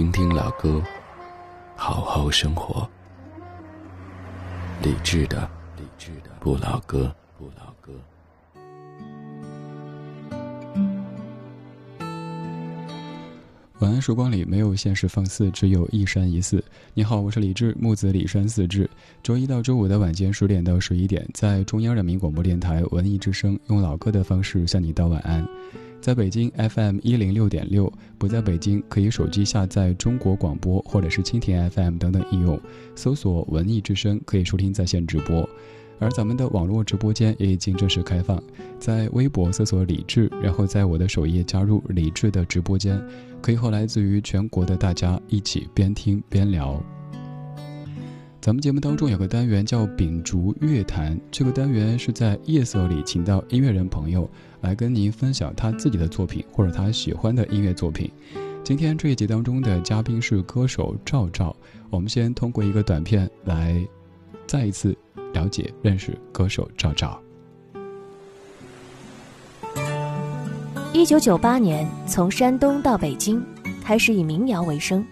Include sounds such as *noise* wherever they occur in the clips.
听听老歌，好好生活。理智的，理智的不老歌，不老歌。晚安，曙光里没有现实放肆，只有一山一寺。你好，我是李志，木子李山四志。周一到周五的晚间十点到十一点，在中央人民广播电台文艺之声，用老歌的方式向你道晚安。在北京 FM 一零六点六，不在北京可以手机下载中国广播或者是蜻蜓 FM 等等应用，搜索“文艺之声”可以收听在线直播。而咱们的网络直播间也已经正式开放，在微博搜索“李志”，然后在我的首页加入李志的直播间，可以和来自于全国的大家一起边听边聊。咱们节目当中有个单元叫“秉烛乐谈”，这个单元是在夜色里请到音乐人朋友来跟您分享他自己的作品或者他喜欢的音乐作品。今天这一集当中的嘉宾是歌手赵照，我们先通过一个短片来再一次了解认识歌手赵照。一九九八年从山东到北京，开始以民谣为生。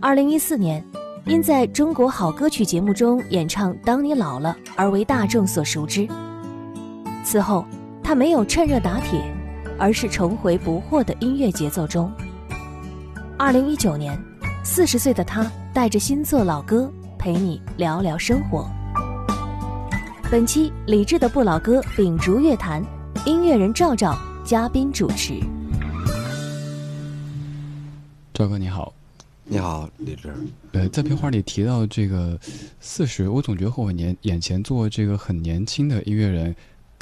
二零一四年。因在中国好歌曲节目中演唱《当你老了》而为大众所熟知。此后，他没有趁热打铁，而是重回不惑的音乐节奏中。二零一九年，四十岁的他带着新作老歌陪你聊聊生活。本期李志的不老歌秉烛乐坛，音乐人赵照嘉宾主持。赵哥你好。你好，李志。呃，在片花里提到这个四十，我总觉得和我年眼前做这个很年轻的音乐人，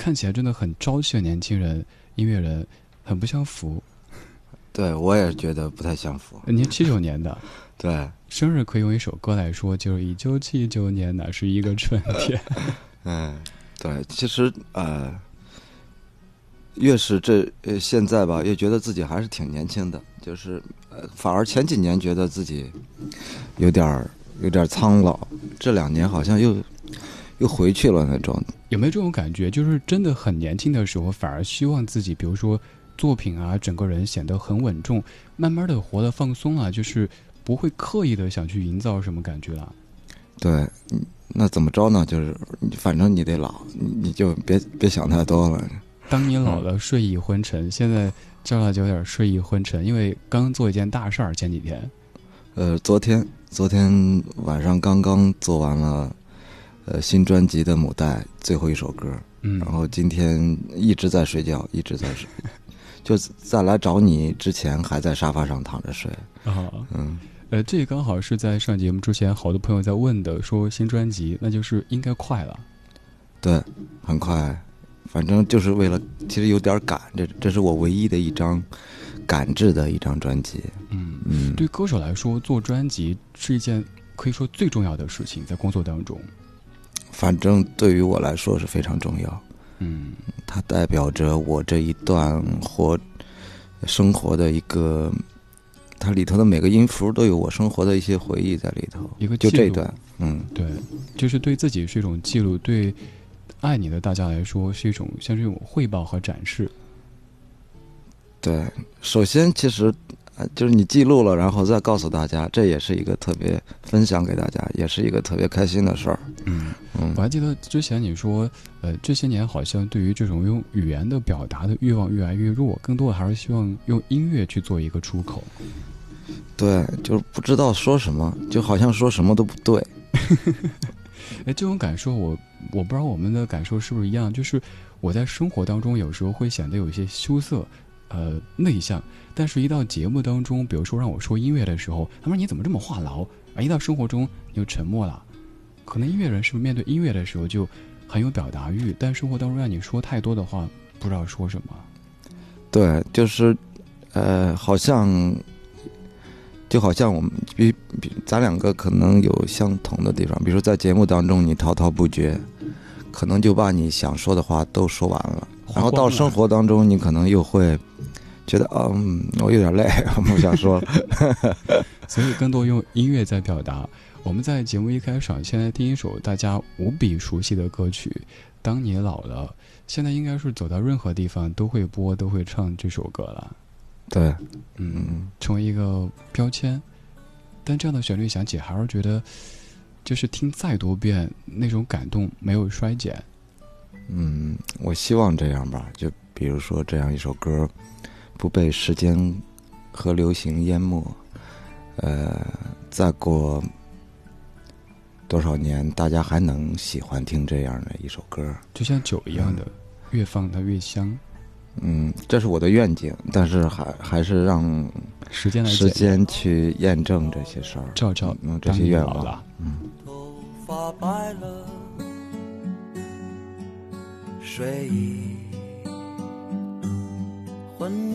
看起来真的很朝气的年轻人音乐人，很不相符。对，我也觉得不太相符。您七九年的，*laughs* 对，生日可以用一首歌来说，就是一九七九年，那是一个春天。*laughs* 嗯，对，其实呃，越是这呃现在吧，越觉得自己还是挺年轻的，就是呃。反而前几年觉得自己有点儿有点苍老，这两年好像又又回去了那种。有没有这种感觉？就是真的很年轻的时候，反而希望自己，比如说作品啊，整个人显得很稳重，慢慢的活得放松了，就是不会刻意的想去营造什么感觉了。对，那怎么着呢？就是反正你得老，你就别别想太多了。当你老了，睡意昏沉，现在。赵大就有点睡意昏沉，因为刚做一件大事儿。前几天，呃，昨天昨天晚上刚刚做完了，呃，新专辑的母带最后一首歌。嗯，然后今天一直在睡觉，一直在睡，*laughs* 就在来找你之前还在沙发上躺着睡。啊，嗯，呃，这刚好是在上节目之前，好多朋友在问的，说新专辑，那就是应该快了。对，很快。反正就是为了，其实有点赶，这这是我唯一的一张赶制的一张专辑。嗯嗯，对歌手来说，做专辑是一件可以说最重要的事情，在工作当中。反正对于我来说是非常重要。嗯，它代表着我这一段活生活的一个，它里头的每个音符都有我生活的一些回忆在里头。一个就这段，嗯，对，就是对自己是一种记录，对。爱你的大家来说是一种像这种汇报和展示。对，首先其实，就是你记录了，然后再告诉大家，这也是一个特别分享给大家，也是一个特别开心的事儿。嗯嗯，我还记得之前你说，呃，这些年好像对于这种用语言的表达的欲望越来越弱，更多的还是希望用音乐去做一个出口。对，就是不知道说什么，就好像说什么都不对。*laughs* 哎，这种感受我我不知道我们的感受是不是一样，就是我在生活当中有时候会显得有一些羞涩，呃，内向，但是一到节目当中，比如说让我说音乐的时候，他说你怎么这么话痨啊？一到生活中你就沉默了。可能音乐人是不是面对音乐的时候就很有表达欲，但生活当中让你说太多的话，不知道说什么。对，就是呃，好像就好像我们比比咱两个可能有相同的地方，比如说在节目当中你滔滔不绝，可能就把你想说的话都说完了，然后到生活当中你可能又会觉得，嗯，我有点累，*laughs* 不想说了，*laughs* 所以更多用音乐在表达。我们在节目一开始，现在听一首大家无比熟悉的歌曲《当你老了》，现在应该是走到任何地方都会播、都会唱这首歌了。对，嗯，成为一个标签。但这样的旋律响起，还是觉得，就是听再多遍，那种感动没有衰减。嗯，我希望这样吧。就比如说这样一首歌，不被时间和流行淹没。呃，再过。多少年，大家还能喜欢听这样的一首歌？就像酒一样的，越放它越香。嗯，这是我的愿景，但是还还是让时间来时间去验证这些事儿，照照嗯这些愿望。嗯。头发白了，睡意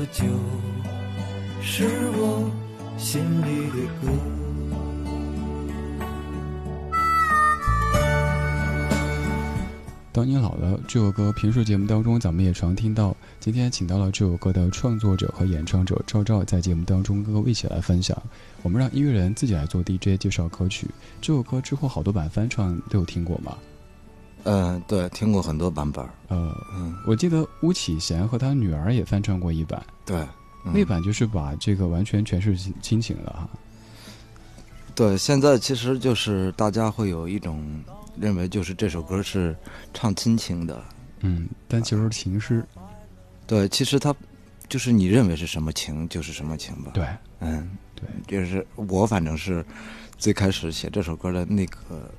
这就是我心里的歌。当你老了，这首歌平时节目当中咱们也常听到。今天请到了这首歌的创作者和演唱者赵照，在节目当中跟各位一起来分享。我们让音乐人自己来做 DJ 介绍歌曲。这首歌之后好多版翻唱都有听过吗？嗯，对，听过很多版本。呃，我记得巫启贤和他女儿也翻唱过一版。对，那版就是把这个完全诠释亲情了哈。对，现在其实就是大家会有一种认为，就是这首歌是唱亲情的。嗯，但其实情诗。对，其实它就是你认为是什么情，就是什么情吧。对，嗯，对，就是我反正是最开始写这首歌的那个。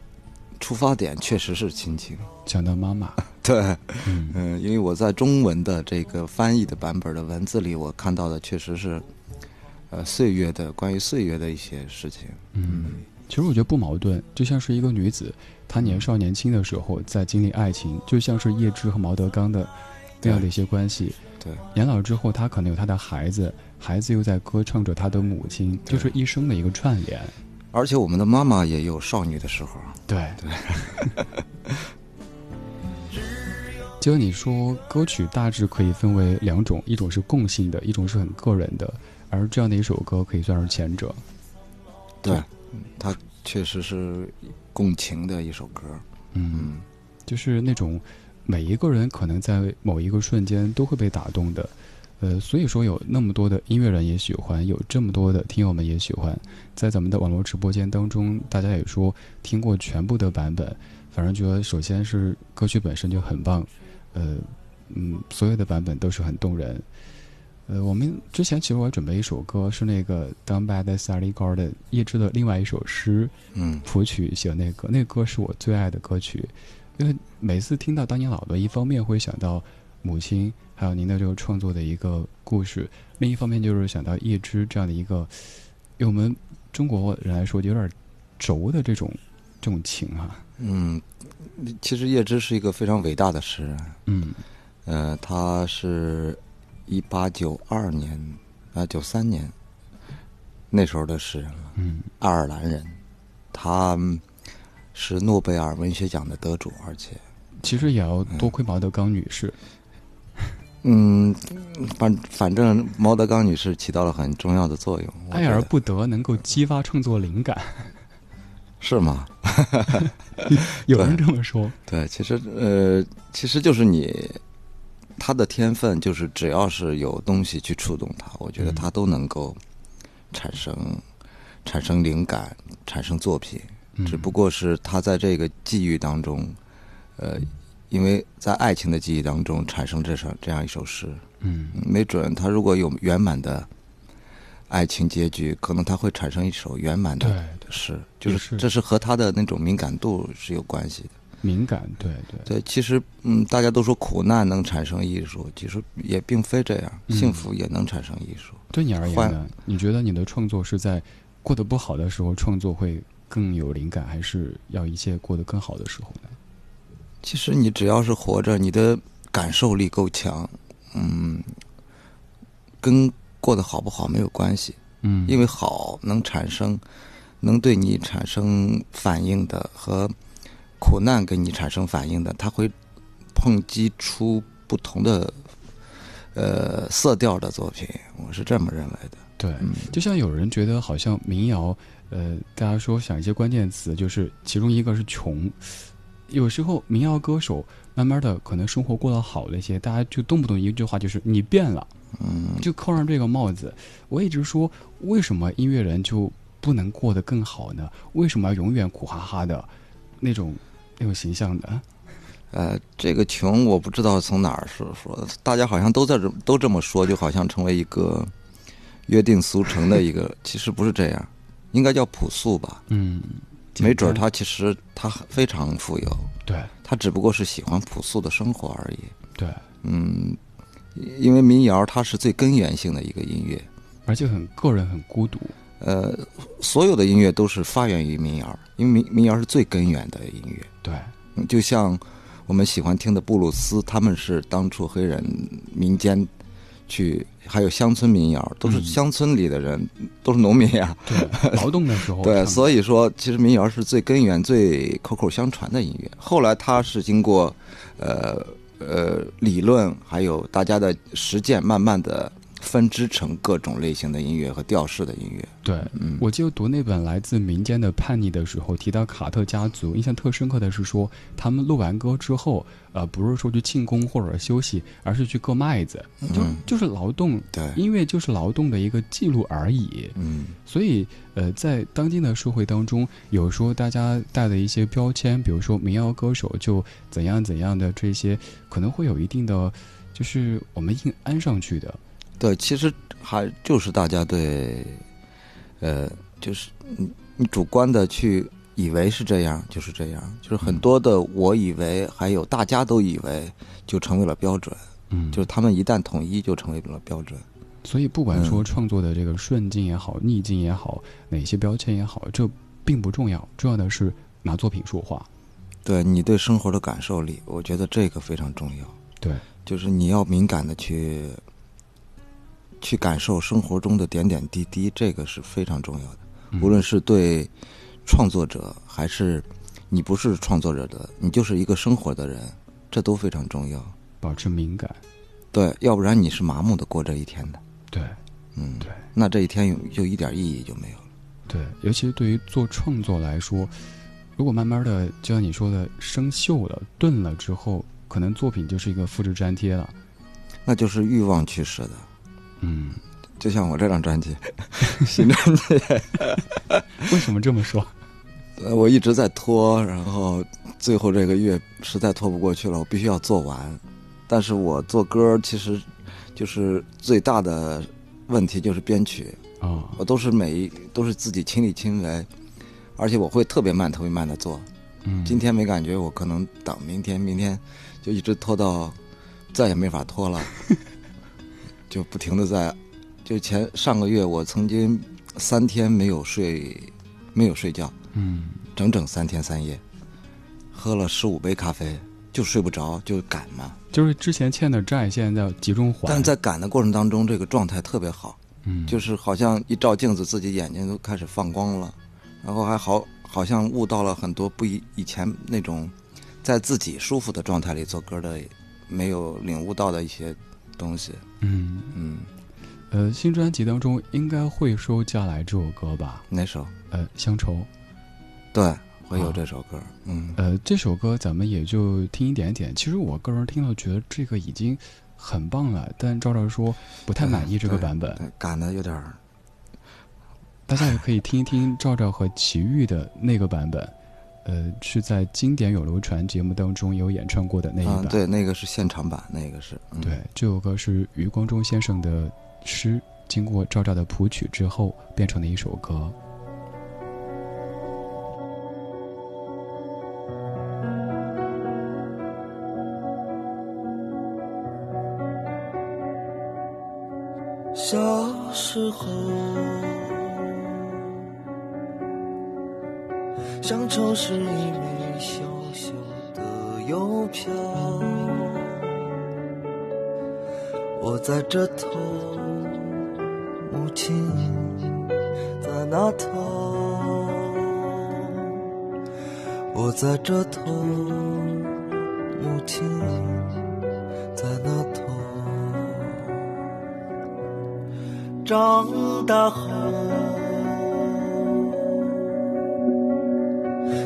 出发点确实是亲情，讲到妈妈，*laughs* 对，嗯，因为我在中文的这个翻译的版本的文字里，我看到的确实是，呃，岁月的关于岁月的一些事情。嗯，其实我觉得不矛盾，就像是一个女子，她年少年轻的时候在经历爱情，就像是叶芝和毛德刚的那样的一些关系。对，年老之后，她可能有她的孩子，孩子又在歌唱着她的母亲，就是一生的一个串联。而且我们的妈妈也有少女的时候。对对。*laughs* 就你说，歌曲大致可以分为两种，一种是共性的，一种是很个人的。而这样的一首歌可以算是前者。对，它确实是共情的一首歌。嗯，就是那种每一个人可能在某一个瞬间都会被打动的。呃，所以说有那么多的音乐人也喜欢，有这么多的听友们也喜欢，在咱们的网络直播间当中，大家也说听过全部的版本，反正觉得首先是歌曲本身就很棒，呃，嗯，所有的版本都是很动人。呃，我们之前其实我准备一首歌，是那个《Down by the Sally Garden》叶芝的另外一首诗，嗯，谱曲写那个，那个歌是我最爱的歌曲，因为每次听到《当年老了》，一方面会想到母亲。还有您的这个创作的一个故事，另一方面就是想到叶芝这样的一个，用我们中国人来说有点轴的这种这种情啊。嗯，其实叶芝是一个非常伟大的诗人。嗯，呃，他是一八九二年啊九三年那时候的诗人了，嗯，爱尔兰人，他是诺贝尔文学奖的得主，而且，其实也要多亏毛德刚女士。嗯，反反正毛德刚女士起到了很重要的作用。爱而不得，能够激发创作灵感，*laughs* 是吗？*laughs* 有人这么说。对，其实呃，其实就是你他的天分，就是只要是有东西去触动他，我觉得他都能够产生产生灵感，产生作品。只不过是他在这个际遇当中，呃。因为在爱情的记忆当中产生这首这样一首诗，嗯，没准他如果有圆满的爱情结局，可能他会产生一首圆满的诗，就是这是和他的那种敏感度是有关系的。敏感，对对对，其实嗯，大家都说苦难能产生艺术，其实也并非这样，幸福也能产生艺术。对你而言呢？你觉得你的创作是在过得不好的时候创作会更有灵感，还是要一切过得更好的时候呢？其实你只要是活着，你的感受力够强，嗯，跟过得好不好没有关系，嗯，因为好能产生，能对你产生反应的和苦难给你产生反应的，它会碰击出不同的呃色调的作品，我是这么认为的。对，就像有人觉得好像民谣，呃，大家说想一些关键词，就是其中一个是穷。有时候民谣歌手慢慢的可能生活过得好了一些，大家就动不动一句话就是你变了，嗯，就扣上这个帽子。我一直说，为什么音乐人就不能过得更好呢？为什么要永远苦哈哈的，那种那种形象的？呃，这个穷我不知道从哪儿说说，大家好像都在这都这么说，就好像成为一个约定俗成的一个，其实不是这样，应该叫朴素吧？嗯。没准他其实他非常富有，对，他只不过是喜欢朴素的生活而已。对，嗯，因为民谣它是最根源性的一个音乐，而且很个人、很孤独。呃，所有的音乐都是发源于民谣，因为民民谣是最根源的音乐。对，就像我们喜欢听的布鲁斯，他们是当初黑人民间去。还有乡村民谣，都是乡村里的人，都是农民呀。对，劳动的时候。*laughs* 对，所以说，其实民谣是最根源、最口口相传的音乐。后来，它是经过，呃呃，理论还有大家的实践，慢慢的。分支成各种类型的音乐和调式的音乐。对，嗯我记得读那本来自民间的叛逆的时候，提到卡特家族，印象特深刻的是说，他们录完歌之后，呃，不是说去庆功或者休息，而是去割麦子，就就是劳动。对，音乐就是劳动的一个记录而已。嗯，所以，呃，在当今的社会当中，有时候大家带的一些标签，比如说民谣歌手就怎样怎样的这些，可能会有一定的，就是我们硬安上去的。对，其实还就是大家对，呃，就是你你主观的去以为是这样，就是这样，就是很多的我以为，还有大家都以为，就成为了标准。嗯，就是他们一旦统一，就成为了标准。所以，不管说创作的这个顺境也好，逆境也好，哪些标签也好，这并不重要，重要的是拿作品说话。对你对生活的感受力，我觉得这个非常重要。对，就是你要敏感的去。去感受生活中的点点滴滴，这个是非常重要的。无论是对创作者，还是你不是创作者的，你就是一个生活的人，这都非常重要。保持敏感，对，要不然你是麻木的过这一天的。对，嗯，对，那这一天有就一点意义就没有了。对，尤其是对于做创作来说，如果慢慢的就像你说的生锈了、钝了之后，可能作品就是一个复制粘贴了。那就是欲望驱使的。嗯，就像我这张专辑，*laughs* 新专辑，*laughs* 为什么这么说？呃，我一直在拖，然后最后这个月实在拖不过去了，我必须要做完。但是我做歌其实就是最大的问题就是编曲啊，我都是每一都是自己亲力亲为，而且我会特别慢、特别慢的做。嗯，今天没感觉，我可能等明天，明天就一直拖到再也没法拖了。*laughs* 就不停的在，就前上个月我曾经三天没有睡，没有睡觉，嗯，整整三天三夜，喝了十五杯咖啡，就睡不着，就赶嘛。就是之前欠的债，现在要集中还。但在赶的过程当中，这个状态特别好，嗯，就是好像一照镜子，自己眼睛都开始放光了，然后还好，好像悟到了很多不以以前那种在自己舒服的状态里做歌的没有领悟到的一些东西。嗯嗯，呃，新专辑当中应该会收《嫁来》这首歌吧？哪首？呃，乡愁。对，会有这首歌。嗯，呃，这首歌咱们也就听一点点。其实我个人听了觉得这个已经很棒了，但赵赵说不太满意这个版本。对赶的有点儿。大家也可以听一听赵赵和齐豫的那个版本，呃，是在《经典有流传》节目当中有演唱过的那一版。啊，对，那个是现场版，那个是。嗯、对，这首歌是余光中先生的诗，经过赵照的谱曲之后变成的一首歌。小时候，乡愁是一枚小小的邮票，我在这头，母亲在那头，我在这头，母亲在那头。长大后，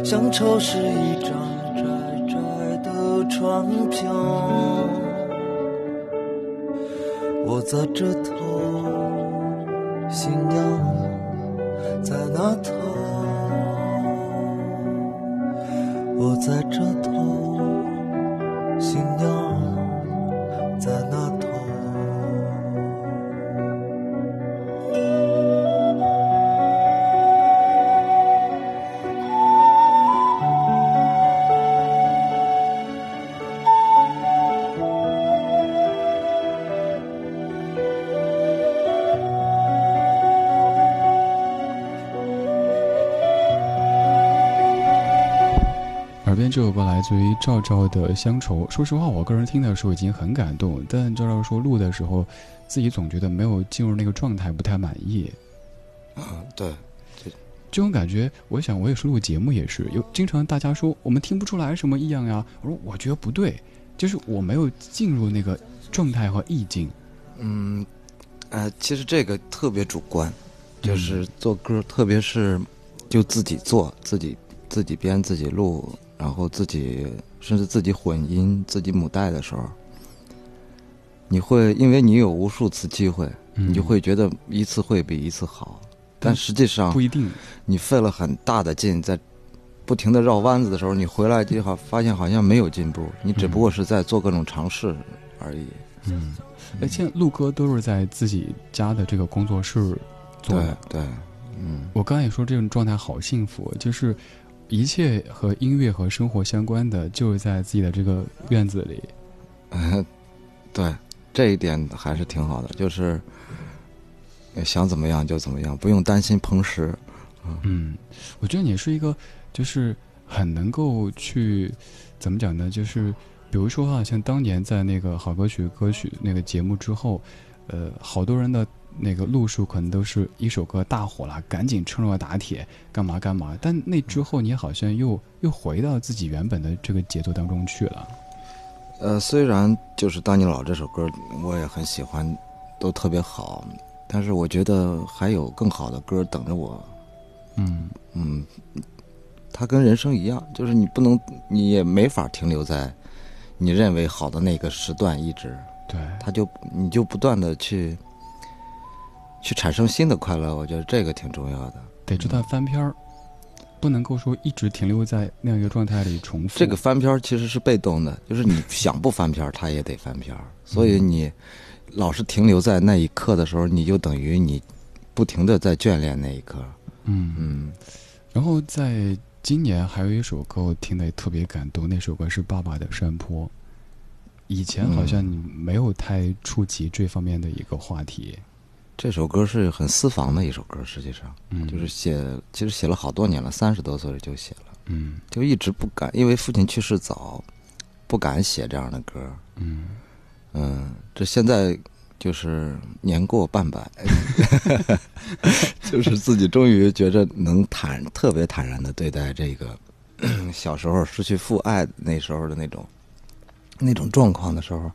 乡愁是一张窄窄的船票，我在这头，新娘在那头，我在这头，新娘在那这首歌来自于赵赵的《乡愁》。说实话，我个人听的时候已经很感动，但赵赵说录的时候，自己总觉得没有进入那个状态，不太满意。啊，对，这种感觉，我想我也是录节目也是有，经常大家说我们听不出来什么异样呀。我说我觉得不对，就是我没有进入那个状态和意境。嗯，呃，其实这个特别主观，就是做歌，特别是就自己做，自己自己编、自己录，然后自己甚至自己混音、自己母带的时候，你会因为你有无数次机会，嗯你就会觉得一次会比一次好，但实际上不一定。你费了很大的劲，在不停的绕弯子的时候，你回来就好发现好像没有进步，你只不过是在做各种尝试而已。嗯，而且录歌都是在自己家的这个工作室做对。对，嗯，我刚才也说这种状态好幸福，就是一切和音乐和生活相关的，就是在自己的这个院子里。呃，*laughs* 对，这一点还是挺好的，就是呃想怎么样就怎么样，不用担心碰食。嗯，我觉得你是一个，就是很能够去怎么讲呢？就是比如说哈、像当年在那个好歌曲歌曲那个节目之后，呃，好多人的那个路数可能都是一首歌大火了，赶紧趁热打铁，干嘛干嘛。但那之后，你好像又又回到自己原本的这个节奏当中去了。呃，虽然就是《当你老》这首歌我也很喜欢，都特别好，但是我觉得还有更好的歌等着我。嗯嗯，它跟人生一样，就是你不能，你也没法停留在你认为好的那个时段一直，对，它就你就不断的去去产生新的快乐，我觉得这个挺重要的。得知道翻篇儿，不能够说一直停留在那样一个状态里重复。这个翻篇儿其实是被动的，就是你想不翻篇儿，它也得翻篇儿。所以你老是停留在那一刻的时候，你就等于你不停的在眷恋那一刻。嗯嗯，然后在今年还有一首歌我听得也特别感动，那首歌是《爸爸的山坡》。以前好像你没有太触及这方面的一个话题，这首歌是很私房的一首歌，实际上。嗯，就是写，其实写了好多年了，三十多岁就写了，嗯。就一直不敢，因为父亲去世早，不敢写这样的歌。嗯。嗯，这现在就是年过半百，*laughs* 就是自己终于觉着能坦特别坦然的对待这个 *clears throat* 小时候失去父爱那时候的那种那种状况的时候，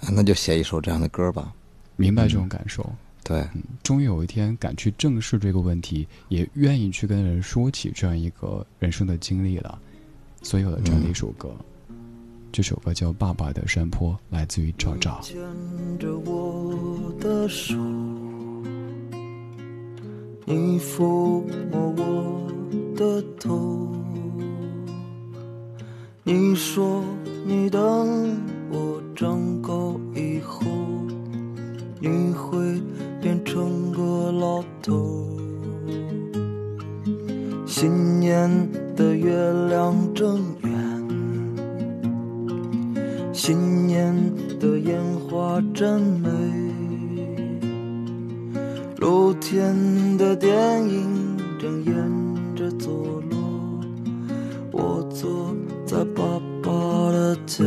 那就写一首这样的歌吧。明白这种感受，对，终于有一天敢去正视这个问题，也愿意去跟人说起这样一个人生的经历了，所以有了这样的一首歌。这首歌叫《爸爸的山坡》，来自于赵赵。牵着我的手，你抚摸我的头，你说你等我长高以后，你会变成个老头。新年的月亮正圆。新年的烟花真美，露天的电影正演着坐落，我坐在爸爸的肩。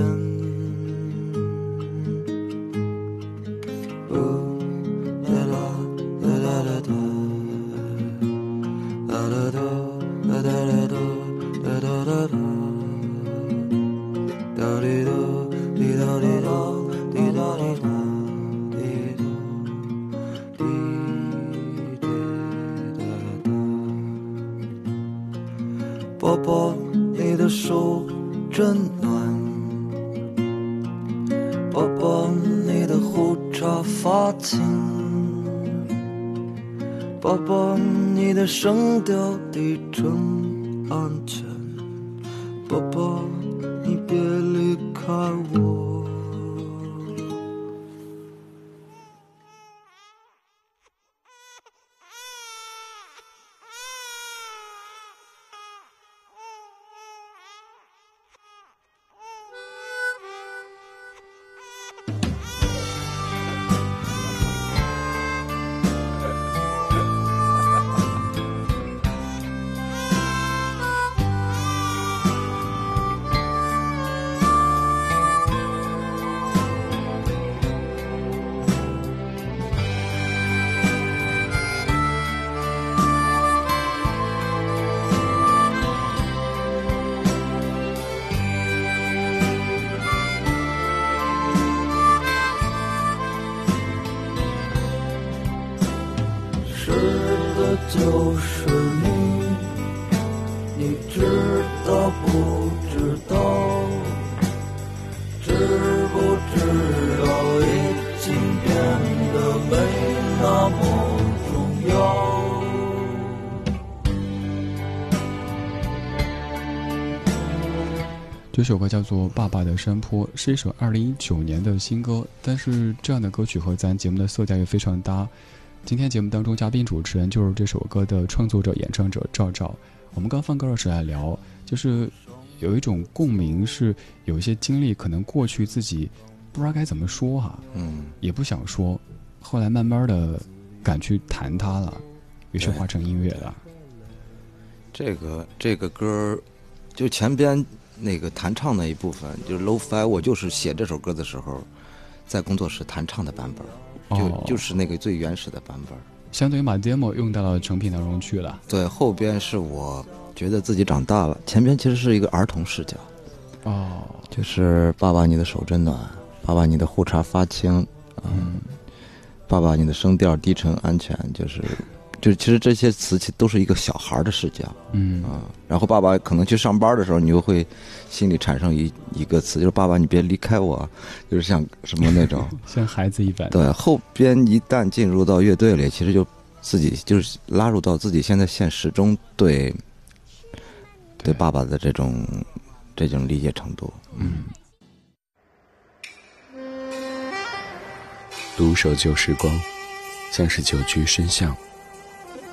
声调低沉安知道不知道？知不知道已经变得没那么重要？这首歌叫做《爸爸的山坡》，是一首二零一九年的新歌，但是这样的歌曲和咱节目的色调也非常搭。今天节目当中，嘉宾主持人就是这首歌的创作者、演唱者赵赵。我们刚放歌的时候来聊，就是有一种共鸣，是有一些经历，可能过去自己不知道该怎么说哈，嗯，也不想说，后来慢慢的敢去谈它了，于是化成音乐了。这个这个歌就前边那个弹唱那一部分，就是 low fi，我就是写这首歌的时候，在工作室弹唱的版本。就就是那个最原始的版本，相当于把 demo 用到了成品当中去了。对，后边是我觉得自己长大了，前边其实是一个儿童视角。哦，就是爸爸，你的手真暖；爸爸，你的胡茬发青；嗯，爸爸，你的声调低沉安全。就是。就其实这些词其实都是一个小孩的视角，嗯啊，然后爸爸可能去上班的时候，你就会心里产生一一个词，就是爸爸你别离开我，就是像什么那种 *laughs* 像孩子一般。对，后边一旦进入到乐队里，其实就自己就是拉入到自己现在现实中对对爸爸的这种这种理解程度。嗯，独守旧时光，像是久居深巷。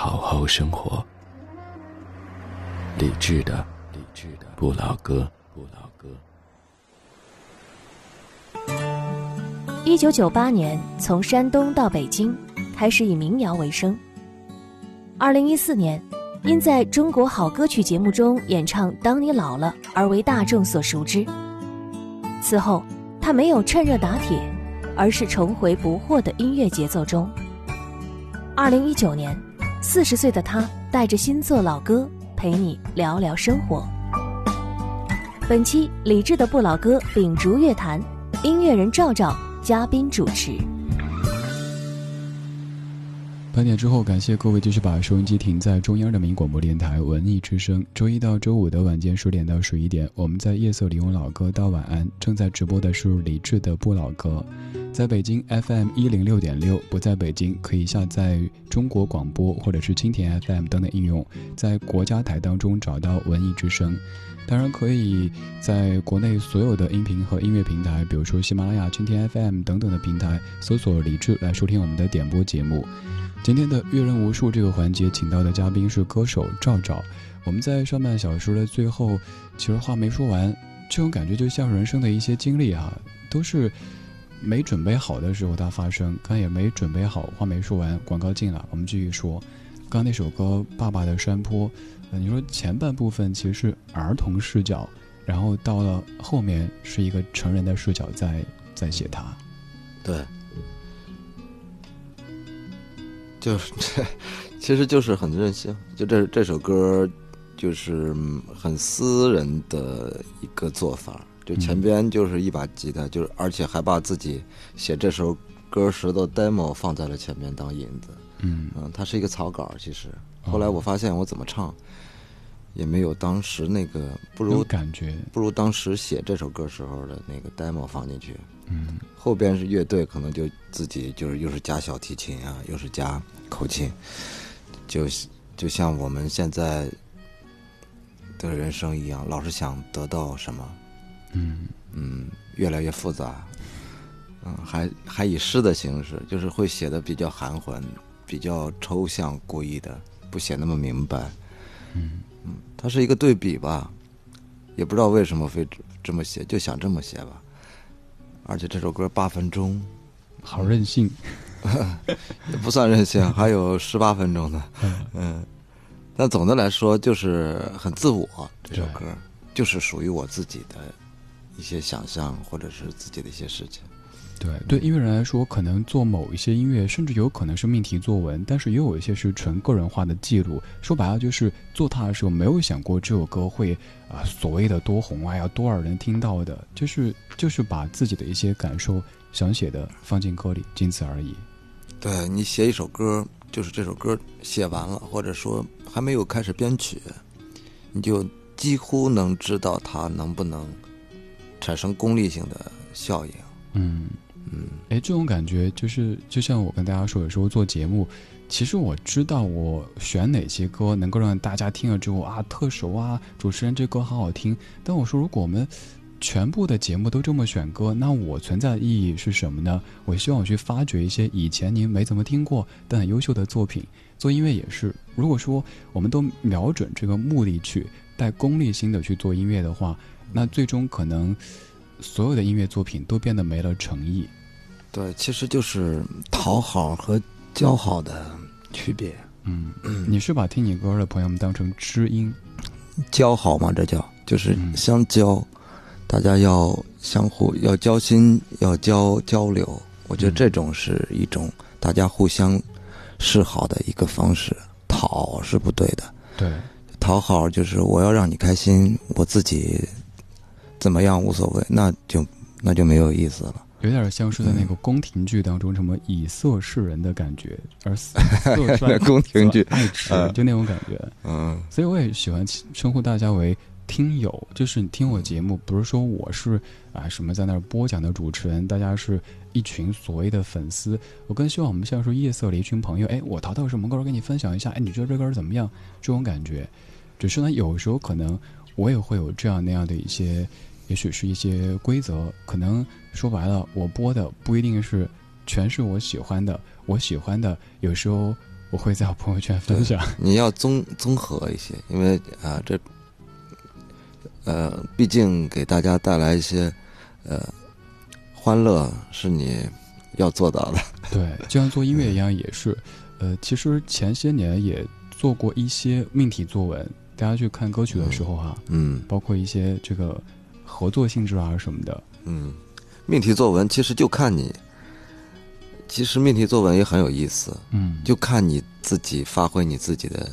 好好生活。理智的，理智的不老歌，不老歌。一九九八年从山东到北京，开始以民谣为生。二零一四年，因在中国好歌曲节目中演唱《当你老了》而为大众所熟知。此后，他没有趁热打铁，而是重回不惑的音乐节奏中。二零一九年，四十岁的他带着新作老歌陪你聊聊生活。本期理智的不老歌秉烛乐坛，音乐人赵赵。嘉宾主持。八点之后，感谢各位继续把收音机停在中央人民广播电台文艺之声。周一到周五的晚间十点到十一点，我们在夜色里用老歌道晚安。正在直播的是李志的不老歌，在北京 FM 一零六点六，不在北京可以下载中国广播或者是蜻蜓 FM 等等应用，在国家台当中找到文艺之声。当然，可以在国内所有的音频和音乐平台，比如说喜马拉雅、蜻蜓 FM 等等的平台，搜索“李志”来收听我们的点播节目。今天的阅人无数这个环节，请到的嘉宾是歌手赵赵。我们在上半小时的最后，其实话没说完，这种感觉就像人生的一些经历啊，都是没准备好的时候它发生。刚也没准备好，话没说完，广告进了，我们继续说。刚那首歌《爸爸的山坡》。你说前半部分其实是儿童视角，然后到了后面是一个成人的视角在在写他，对，就是这，*laughs* 其实就是很任性。就这这首歌，就是很私人的一个做法。就前边就是一把吉他，就是而且还把自己写这首歌时的 demo 放在了前面当引子。嗯嗯，它是一个草稿，其实。后来我发现我怎么唱，也没有当时那个不如感觉，不如当时写这首歌时候的那个 demo 放进去。嗯，后边是乐队，可能就自己就是又是加小提琴啊，又是加口琴，就就像我们现在的人生一样，老是想得到什么，嗯嗯，越来越复杂，嗯，还还以诗的形式，就是会写的比较含混，比较抽象，故意的。不写那么明白，嗯嗯，它是一个对比吧，也不知道为什么非这么写，就想这么写吧。而且这首歌八分钟，好任性，*laughs* 也不算任性，还有十八分钟呢。嗯，但总的来说就是很自我。这首歌就是属于我自己的一些想象，或者是自己的一些事情。对对，音乐人来说，可能做某一些音乐，甚至有可能是命题作文，但是也有一些是纯个人化的记录。说白了，就是做它的时候没有想过这首歌会啊所谓的多红啊，要多少人听到的，就是就是把自己的一些感受想写的放进歌里，仅此而已。对你写一首歌，就是这首歌写完了，或者说还没有开始编曲，你就几乎能知道它能不能产生功利性的效应。嗯。嗯，哎，这种感觉就是，就像我跟大家说，有时候做节目，其实我知道我选哪些歌能够让大家听了之后啊特熟啊，主持人这歌好好听。但我说，如果我们全部的节目都这么选歌，那我存在的意义是什么呢？我希望我去发掘一些以前您没怎么听过但很优秀的作品。做音乐也是，如果说我们都瞄准这个目的去带功利心的去做音乐的话，那最终可能所有的音乐作品都变得没了诚意。对，其实就是讨好和交好的区别。嗯，你是把听你歌的朋友们当成知音，交好吗？这叫就是相交，大家要相互要交心，要交交流。我觉得这种是一种大家互相示好的一个方式。讨是不对的，对，讨好就是我要让你开心，我自己怎么样无所谓，那就那就没有意思了。有点像是在那个宫廷剧当中，什么以色示人的感觉，而色 *laughs* 宫廷剧爱吃，就那种感觉。嗯，所以我也喜欢称呼大家为听友，就是你听我节目，不是说我是啊什么在那儿播讲的主持人，大家是一群所谓的粉丝。我更希望我们像是夜色里一群朋友，哎，我淘到什么歌跟你分享一下，哎，你觉得这歌怎么样？这种感觉，只是呢，有时候可能我也会有这样那样的一些。也许是一些规则，可能说白了，我播的不一定是全是我喜欢的，我喜欢的有时候我会在我朋友圈分享。*laughs* 你要综综合一些，因为啊，这呃，毕竟给大家带来一些呃欢乐，是你要做到的。*laughs* 对，就像做音乐一样，也是。呃，其实前些年也做过一些命题作文，大家去看歌曲的时候哈，嗯包括一些这个合作性质啊什么的。嗯，命题作文其实就看你，其实命题作文也很有意思，嗯，就看你自己发挥你自己的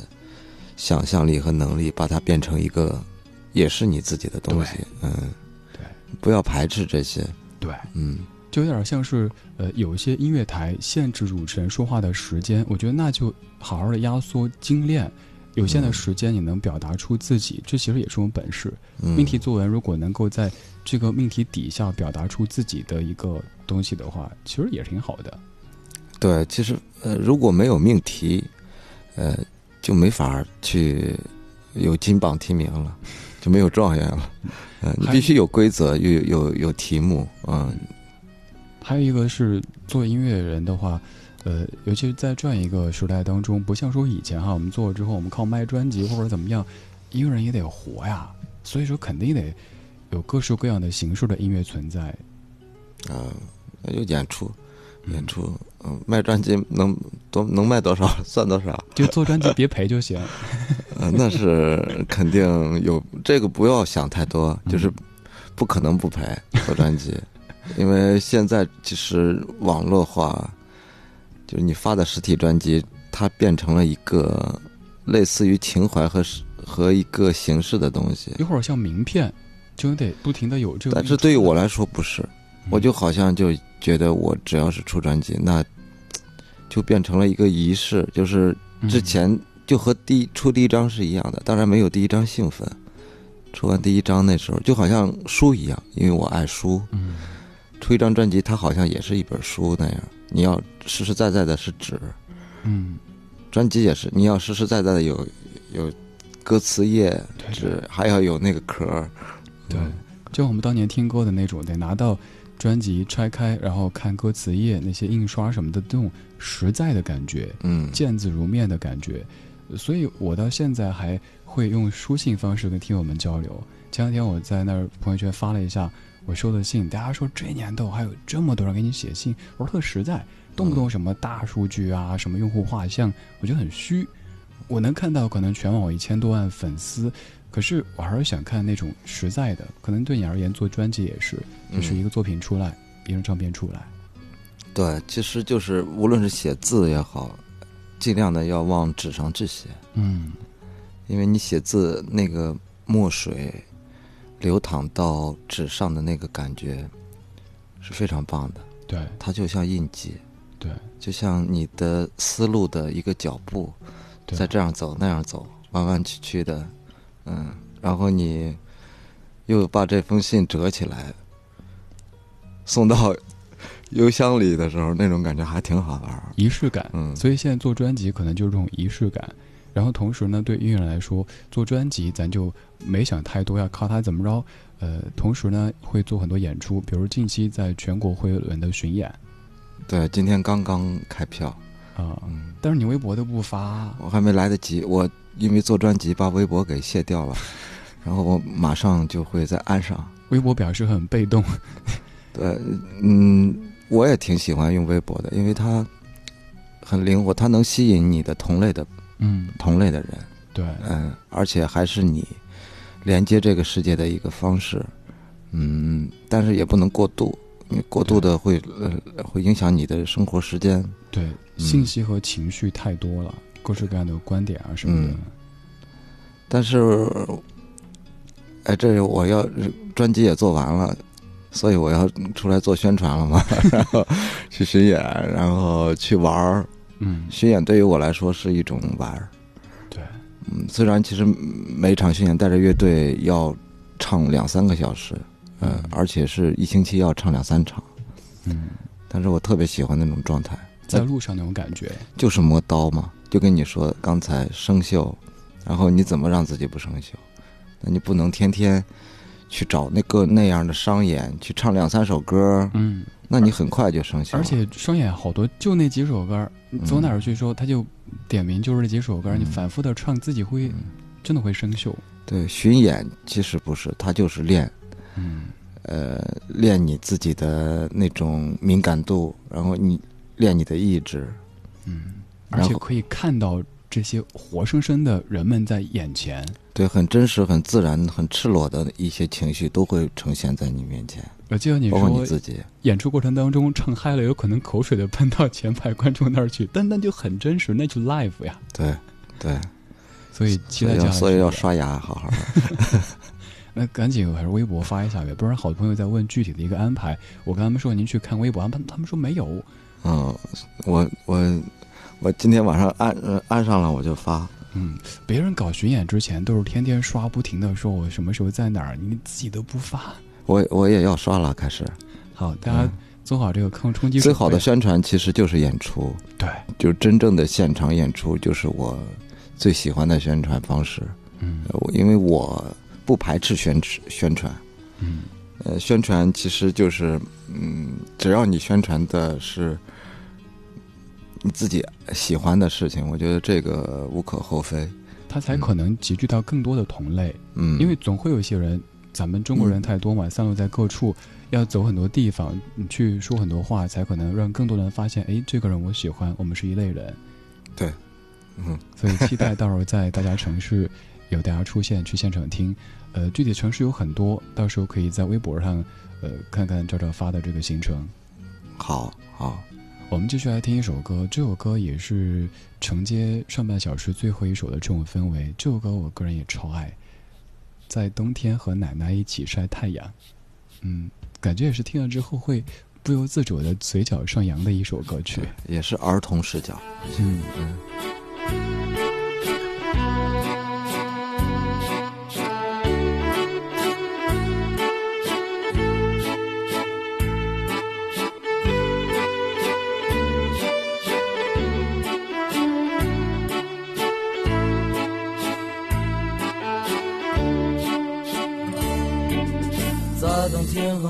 想象力和能力，把它变成一个也是你自己的东西。嗯，对不要排斥这些。对，嗯就有点像是呃，有一些音乐台限制主持人说话的时间，我觉得那就好好的压缩精炼。有限的时间，你能表达出自己，这其实也是种本事。嗯，命题作文如果能够在这个命题底下表达出自己的一个东西的话，其实也挺好的。对，其实呃，如果没有命题，呃，就没法去有金榜题名了，就没有状元了。*laughs* 呃，你必须有规则，有有有题目，嗯还有一个是做音乐人的话，呃，尤其是在这样一个时代当中，不像说以前哈，我们做了之后，我们靠卖专辑或者怎么样，音乐人也得活呀，所以说肯定得有各式各样的形式的音乐存在。啊、有演出，演出，嗯，卖专辑能多能卖多少算多少，就做专辑别赔就行。呃，那是肯定有这个不要想太多，就是不可能不赔做专辑，因为现在其实网络化，就是你发的实体专辑，它变成了一个类似于情怀和和一个形式的东西一，会儿像名片，就得不停的有这个。但是对于我来说不是，嗯，我就好像就觉得我只要是出专辑，那就变成了一个仪式，就是嗯之前就和第一出第一张是一样的，当然没有第一张兴奋。出完第一张那时候就好像书一样，因为我爱书，嗯出一张专辑它好像也是一本书那样。你要实实在在的是纸，嗯，专辑也是，你要实实在在的有有歌词页对纸，还要有那个壳。对嗯，就我们当年听歌的那种，得拿到专辑拆开，然后看歌词页那些印刷什么的，这种实在的感觉。嗯见字如面的感觉，所以我到现在还会用书信方式跟听友们交流。前两天我在那儿朋友圈发了一下我收的信，大家说这年头还有这么多人给你写信，我说特实在，动不动什么大数据啊，什么用户画像，我觉得很虚。我能看到可能全网有一千多万粉丝，可是我还是想看那种实在的。可能对你而言做专辑也是，就是一个作品出来，一张唱片出来。对，其实就是无论是写字也好，尽量的要往纸上去写，嗯，因为你写字那个墨水流淌到纸上的那个感觉是非常棒的，对它就像印记，对就像你的思路的一个脚步，对，在这样走那样走，弯弯曲曲的，嗯，然后你又把这封信折起来，送到邮箱里的时候，那种感觉还挺好玩儿。仪式感。嗯，所以现在做专辑可能就是这种仪式感，然后同时呢，对音乐人来说，做专辑咱就没想太多要靠它怎么着，呃，同时呢会做很多演出，比如近期在全国会有轮的巡演。对，今天刚刚开票，啊、嗯，但是你微博都不发，我还没来得及，我因为做专辑把微博给卸掉了，*laughs* 然后我马上就会再安上。微博表示很被动，*laughs* 对，嗯，我也挺喜欢用微博的，因为它很灵活，它能吸引你的同类的嗯，同类的人，对，嗯，而且还是你连接这个世界的一个方式，嗯，但是也不能过度，你过度的会呃会影响你的生活时间，对，信息和情绪太多了，各式各样的观点啊什么的，嗯。但是，哎，这我要专辑也做完了，所以我要出来做宣传了嘛，*laughs* 然后去巡演，然后去玩儿。嗯，巡演对于我来说是一种玩儿，对，嗯，虽然其实每场巡演带着乐队要唱两三个小时，呃嗯，而且是一星期要唱两三场，嗯，但是我特别喜欢那种状态，在路上那种感觉，就是磨刀嘛，就跟你说刚才生锈，然后你怎么让自己不生锈？那你不能天天去找那个那样的商演，去唱两三首歌，嗯，那你很快就生锈。而且商演好多就那几首歌，你走哪儿去说他就点名就是这几首歌，你嗯反复的唱自己会真的会生锈。对巡演其实不是，他就是练，嗯呃，练你自己的那种敏感度，然后你练你的意志。嗯，而且可以看到这些活生生的人们在眼前。对，很真实、很自然、很赤裸的一些情绪都会呈现在你面前，我记得你说你说自己。演出过程当中唱嗨了，有可能口水都喷到前排观众那儿去，但那就很真实，那就 live 呀。对，对，所以期待所以要刷牙，好好的。*laughs* 那赶紧还是微博发一下呗，不然好多朋友在问具体的一个安排。我跟他们说您去看微博，他们他们说没有。嗯，我我我今天晚上按呃按上了我就发。嗯，别人搞巡演之前都是天天刷，不停的说我什么时候在哪儿，你自己都不发。我我也要刷了，开始。好，大家做好这个抗冲击。最好的宣传其实就是演出，对，就真正的现场演出，就是我最喜欢的宣传方式。嗯因为我不排斥宣宣传，嗯呃，宣传其实就是，嗯，只要你宣传的是你自己喜欢的事情，我觉得这个无可厚非。他才可能集聚到更多的同类，嗯，因为总会有一些人，咱们中国人太多嘛，散落在各处，要走很多地方，你去说很多话，才可能让更多人发现，哎，这个人我喜欢，我们是一类人。对嗯，所以期待到时候在大家城市有大家出现去现场听，呃，具体城市有很多，到时候可以在微博上，呃，看看赵赵发的这个行程。好好，我们继续来听一首歌，这首歌也是承接上半小时最后一首的这种氛围。这首歌我个人也超爱，在冬天和奶奶一起晒太阳，嗯，感觉也是听了之后会不由自主的嘴角上扬的一首歌曲。也是儿童视角。嗯嗯。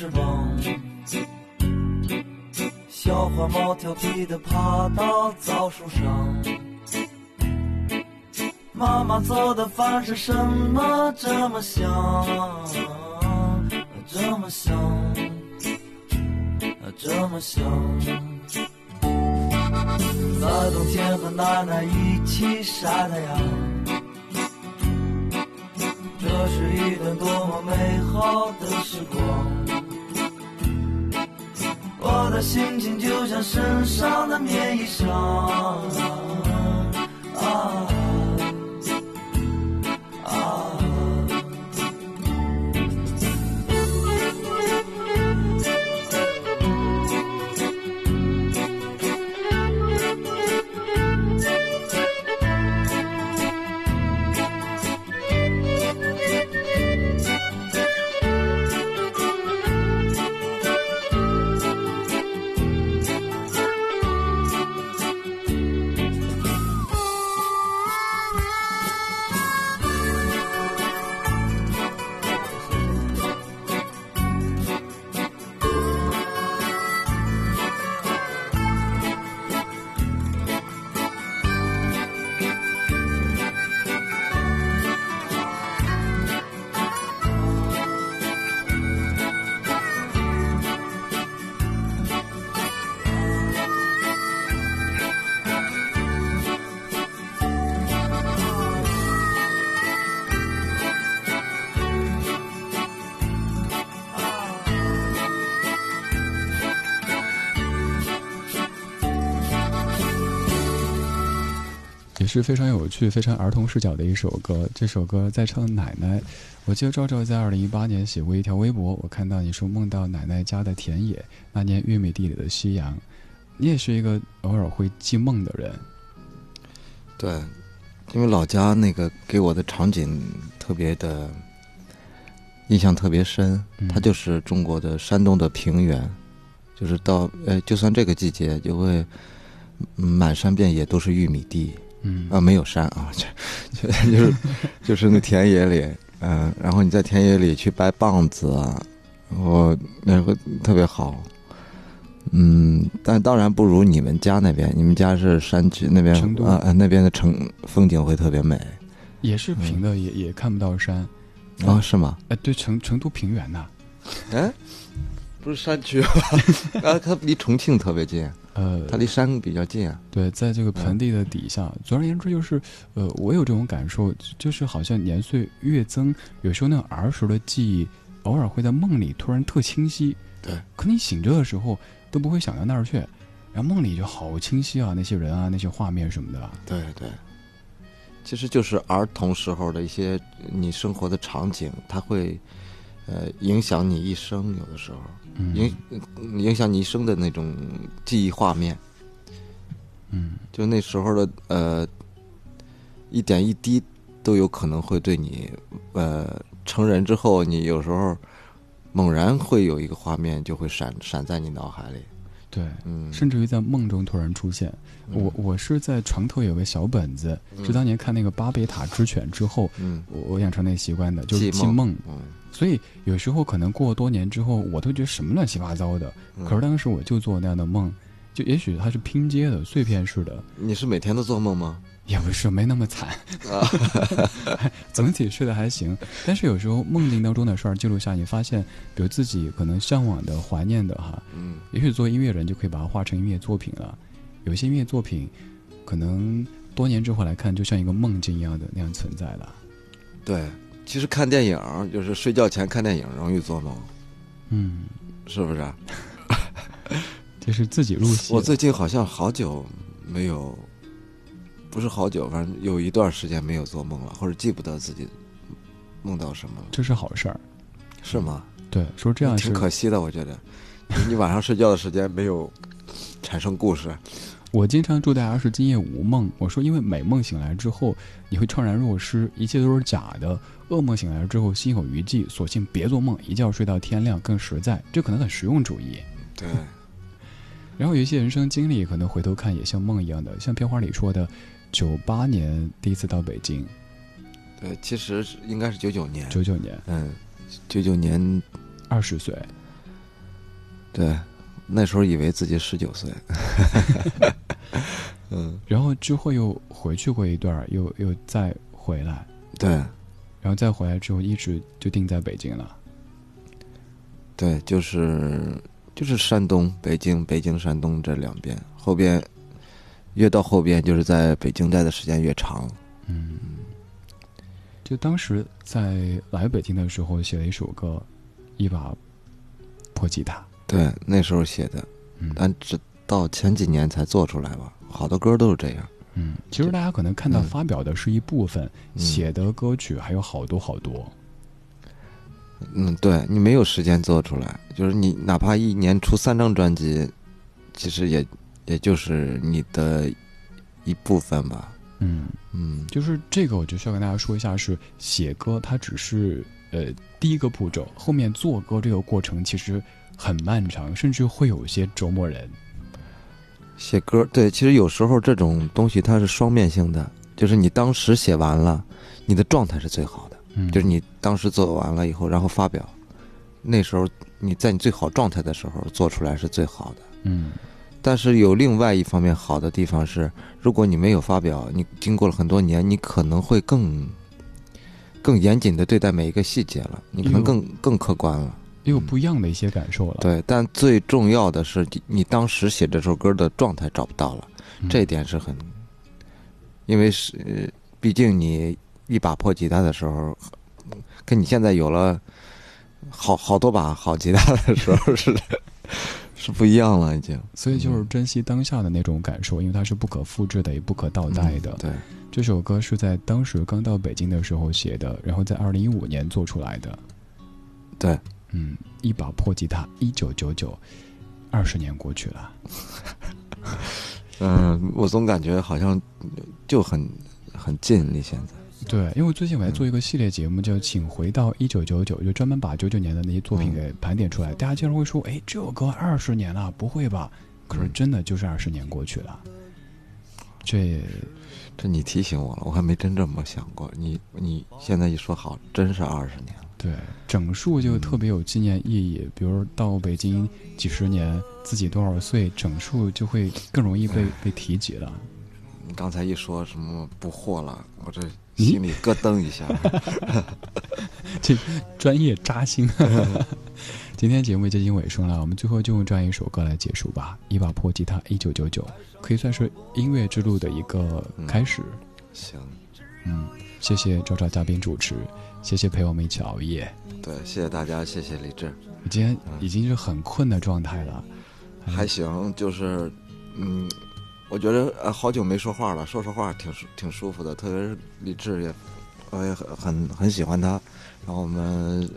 翅膀，小花猫调皮地爬到枣树上。妈妈做的饭是什么这么香？这么香，这么香。在冬天和奶奶一起晒太阳。这是一段多么美好的时光。我的心情就像身上的棉衣裳。啊。也是非常有趣、非常儿童视角的一首歌。这首歌在唱奶奶。我记得赵赵在二零一八年写过一条微博，我看到你说梦到奶奶家的田野，那年玉米地里的夕阳。你也是一个偶尔会记梦的人。对，因为老家那个给我的场景特别的印象特别深，嗯它就是中国的山东的平原，就是到呃，就算这个季节就会嗯满山遍野都是玉米地嗯啊，没有山啊，*laughs* 就就就是就是那田野里，嗯、然后你在田野里去掰棒子啊，然后那个特别好。嗯，但当然不如你们家那边，你们家是山区那边成都啊、呃那边的城风景会特别美也是平的，也也看不到山。啊、是吗？哎，对，成成都平原呐。哎，不是山区吧？*laughs* 啊，它离重庆特别近，呃，它离山比较近啊。对，在这个盆地的底下，总而言之就是，呃，我有这种感受，就是好像年岁越增，有时候那种儿时的记忆，偶尔会在梦里突然特清晰。对，可你醒着的时候都不会想到那儿去，然后梦里就好清晰啊，那些人啊，那些画面什么的。对对，其实就是儿童时候的一些你生活的场景，它会呃影响你一生，有的时候嗯影影响你一生的那种记忆画面。嗯就那时候的呃一点一滴都有可能会对你呃成人之后，你有时候猛然会有一个画面就会闪闪在你脑海里。对，嗯，甚至于在梦中突然出现。我我是在床头有个小本子，是当年看那个《巴别塔之犬》之后，嗯我我养成那习惯的，就是记梦。嗯，所以有时候可能过多年之后，我都觉得什么乱七八糟的，嗯可是当时我就做那样的梦，就也许它是拼接的、碎片式的，你是每天都做梦吗？也不是没那么惨，啊，*laughs* 整体睡得还行。但是有时候梦境当中的事儿记录下，你发现，比如自己可能向往的、怀念的哈，嗯也许作为音乐人就可以把它画成音乐作品了。有些音乐作品，可能多年之后来看，就像一个梦境一样的那样存在了。对，其实看电影就是睡觉前看电影容易做梦，嗯，是不是？*laughs* 这是自己录戏。*laughs* 我最近好像好久没有，不是好久，反正有一段时间没有做梦了，或者记不得自己梦到什么了，这是好事儿。是吗？对，说这样挺可惜的，我觉得，你晚上睡觉的时间没有产生故事。我经常祝大家是今夜无梦。我说，因为美梦醒来之后，你会怅然若失，一切都是假的。噩梦醒来之后，心有余悸，索性别做梦，一觉睡到天亮更实在。这可能很实用主义。对，然后有一些人生经历，可能回头看也像梦一样的，像片花里说的，九八年第一次到北京，对，其实是应该是九九年，九九年嗯，九九年，二十岁，对，那时候以为自己十九岁，*laughs* 嗯，然后之后又回去过一段，又又再回来，对。然后再回来之后一直就定在北京了。对，就是就是山东、北京、北京、山东这两边，后边越到后边就是在北京待的时间越长，嗯。就当时在来北京的时候写了一首歌，一把破吉他。对，那时候写的，嗯但直到前几年才做出来吧。好多歌都是这样。嗯，其实大家可能看到嗯发表的是一部分，嗯写的歌曲还有好多好多。嗯，对你没有时间做出来，就是你哪怕一年出三张专辑，其实也也就是你的一部分吧。嗯，嗯，就是这个，我就需要跟大家说一下，是写歌它只是呃第一个步骤，后面做歌这个过程其实很漫长，甚至会有一些折磨人。写歌对，其实有时候这种东西它是双面性的，就是你当时写完了，你的状态是最好的，嗯，就是你当时做完了以后，然后发表，那时候你在你最好状态的时候做出来是最好的。嗯但是有另外一方面好的地方是，如果你没有发表，你经过了很多年，你可能会更更严谨的对待每一个细节了，你可能更更客观了。也有不一样的一些感受了。对，但最重要的是，你你当时写这首歌的状态找不到了，嗯这一点是很，因为是，呃毕竟你一把破吉他的时候，跟你现在有了好好多把好吉他的时候是 *laughs* 是不一样了，已经。所以就是珍惜当下的那种感受，因为它是不可复制的，也不可倒带的。嗯对，这首歌是在当时刚到北京的时候写的，然后在二零一五年做出来的。对，嗯，一把破吉他，一九九九，二十年过去了。嗯，我总感觉好像就很很近离现在。对，因为最近我在做一个系列节目，叫《请回到一九九九》，就专门把九九年的那些作品嗯给盘点出来。大家经常会说：“哎，这首歌二十年了，不会吧？”可是嗯真的就是二十年过去了。这这你提醒我了，我还没真这么想过。你你现在一说好，真是二十年了。对整数就特别有纪念意义，比如到北京几十年，自己多少岁，整数就会更容易被被提及了。你刚才一说什么不惑了，我这心里咯噔一下。*laughs* 这专业扎心。*laughs* 今天节目接近尾声了，我们最后就用这样一首歌来结束吧。一把破吉他，一九九九，可以算是音乐之路的一个开始。行，嗯，谢谢赵赵嘉宾主持，谢谢陪我们一起熬夜。对，谢谢大家，谢谢李志。我今天已经是很困的状态了，还行，就是，嗯，我觉得呃好久没说话了，说说话挺舒挺舒服的，特别是李志也，我也很很很喜欢他，然后我们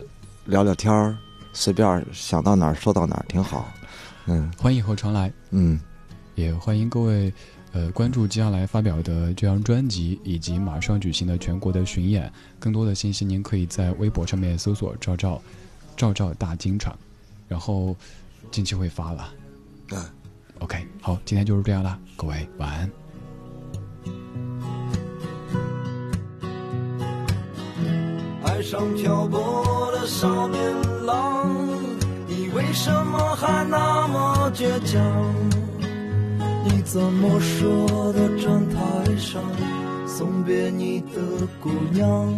聊聊天儿，随便想到哪儿说到哪儿，挺好。嗯欢迎以后常来。嗯，也欢迎各位，呃，关注接下来发表的这张专辑，以及马上举行的全国的巡演。更多的信息，您可以在微博上面搜索“赵赵，赵赵大金场”，然后近期会发了。嗯。OK，好，今天就是这样了，各位晚安。爱上漂泊的少年郎，你为什么还那么倔强？怎么舍得站台上送别你的姑娘？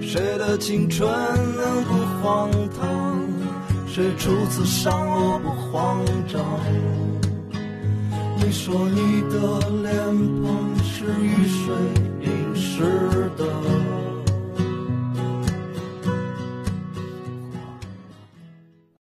谁的青春能不荒唐？谁初次上路不慌张？你说你的脸庞是雨水淋湿的。